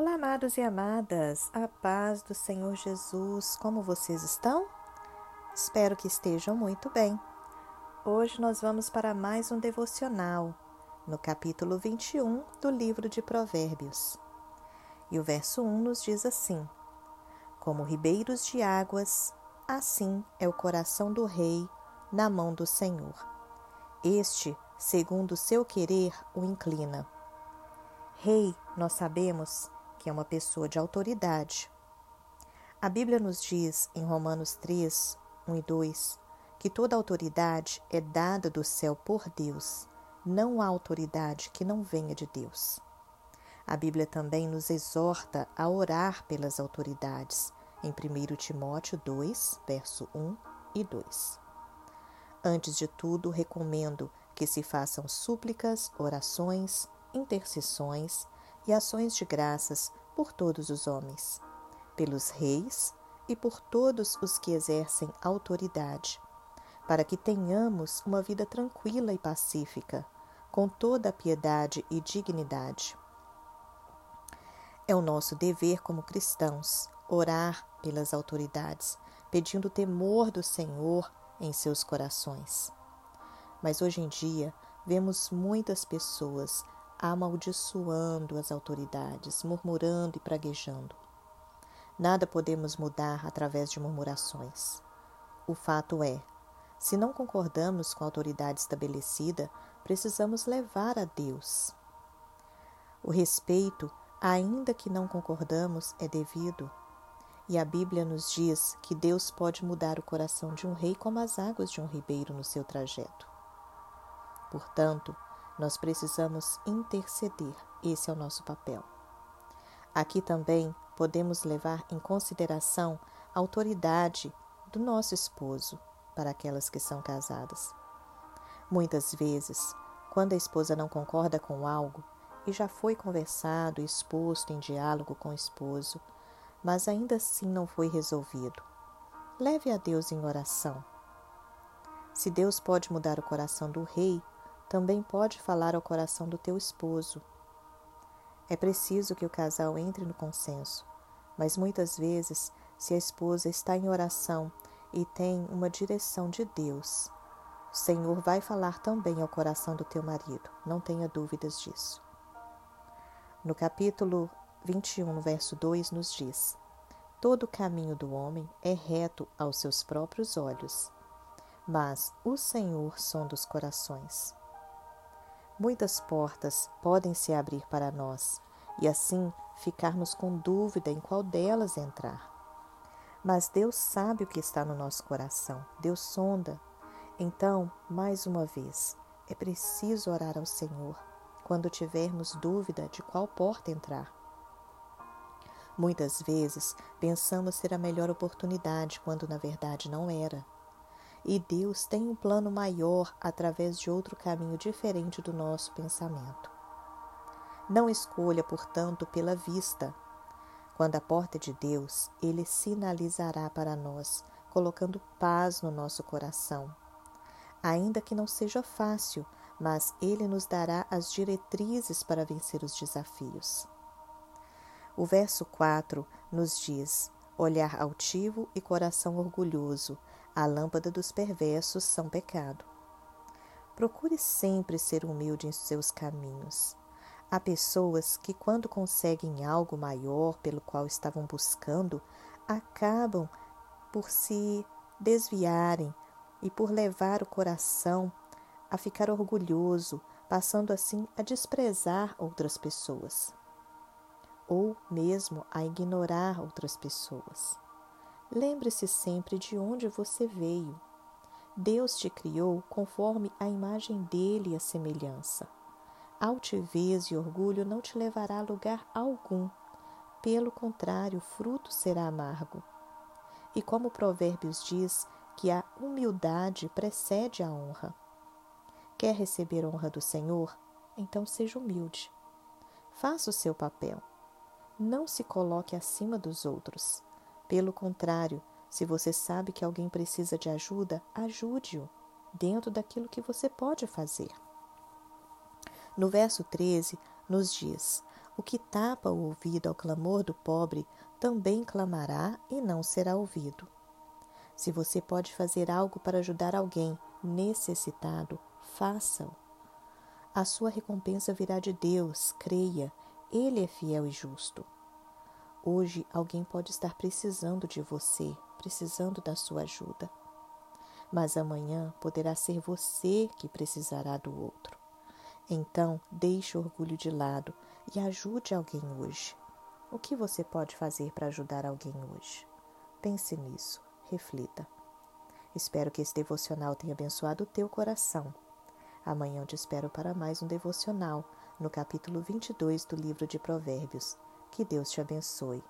Olá, amados e amadas, a paz do Senhor Jesus, como vocês estão? Espero que estejam muito bem. Hoje nós vamos para mais um devocional, no capítulo 21 do livro de Provérbios. E o verso 1 nos diz assim: Como ribeiros de águas, assim é o coração do rei na mão do Senhor. Este, segundo o seu querer, o inclina. Rei, nós sabemos, que é uma pessoa de autoridade. A Bíblia nos diz em Romanos 3, 1 e 2, que toda autoridade é dada do céu por Deus, não há autoridade que não venha de Deus. A Bíblia também nos exorta a orar pelas autoridades, em 1 Timóteo 2, verso 1 e 2. Antes de tudo, recomendo que se façam súplicas, orações, intercessões e ações de graças por todos os homens, pelos reis e por todos os que exercem autoridade, para que tenhamos uma vida tranquila e pacífica, com toda a piedade e dignidade. É o nosso dever como cristãos orar pelas autoridades, pedindo o temor do Senhor em seus corações. Mas hoje em dia vemos muitas pessoas amaldiçoando as autoridades, murmurando e praguejando. Nada podemos mudar através de murmurações. O fato é, se não concordamos com a autoridade estabelecida, precisamos levar a Deus. O respeito, ainda que não concordamos, é devido. E a Bíblia nos diz que Deus pode mudar o coração de um rei como as águas de um ribeiro no seu trajeto. Portanto, nós precisamos interceder, esse é o nosso papel. Aqui também podemos levar em consideração a autoridade do nosso esposo para aquelas que são casadas. Muitas vezes, quando a esposa não concorda com algo e já foi conversado e exposto em diálogo com o esposo, mas ainda assim não foi resolvido, leve a Deus em oração. Se Deus pode mudar o coração do rei, também pode falar ao coração do teu esposo. É preciso que o casal entre no consenso, mas muitas vezes, se a esposa está em oração e tem uma direção de Deus, o Senhor vai falar também ao coração do teu marido, não tenha dúvidas disso. No capítulo 21, no verso 2, nos diz: Todo o caminho do homem é reto aos seus próprios olhos, mas o Senhor sonda os corações. Muitas portas podem se abrir para nós e assim ficarmos com dúvida em qual delas entrar. Mas Deus sabe o que está no nosso coração, Deus sonda. Então, mais uma vez, é preciso orar ao Senhor quando tivermos dúvida de qual porta entrar. Muitas vezes pensamos ser a melhor oportunidade quando na verdade não era. E Deus tem um plano maior através de outro caminho diferente do nosso pensamento. Não escolha, portanto, pela vista. Quando a porta é de Deus, Ele sinalizará para nós, colocando paz no nosso coração. Ainda que não seja fácil, mas Ele nos dará as diretrizes para vencer os desafios. O verso 4 nos diz: olhar altivo e coração orgulhoso, a lâmpada dos perversos são pecado. Procure sempre ser humilde em seus caminhos. Há pessoas que, quando conseguem algo maior pelo qual estavam buscando, acabam por se desviarem e por levar o coração a ficar orgulhoso, passando assim a desprezar outras pessoas, ou mesmo a ignorar outras pessoas. Lembre-se sempre de onde você veio. Deus te criou conforme a imagem dele e a semelhança. Altivez e orgulho não te levará a lugar algum. Pelo contrário, o fruto será amargo. E como Provérbios diz que a humildade precede a honra. Quer receber honra do Senhor? Então seja humilde. Faça o seu papel. Não se coloque acima dos outros. Pelo contrário, se você sabe que alguém precisa de ajuda, ajude-o dentro daquilo que você pode fazer. No verso 13, nos diz: O que tapa o ouvido ao clamor do pobre também clamará e não será ouvido. Se você pode fazer algo para ajudar alguém necessitado, faça-o. A sua recompensa virá de Deus, creia, Ele é fiel e justo. Hoje alguém pode estar precisando de você, precisando da sua ajuda. Mas amanhã poderá ser você que precisará do outro. Então, deixe o orgulho de lado e ajude alguém hoje. O que você pode fazer para ajudar alguém hoje? Pense nisso, reflita. Espero que esse devocional tenha abençoado o teu coração. Amanhã eu te espero para mais um devocional no capítulo 22 do livro de Provérbios. Que Deus te abençoe.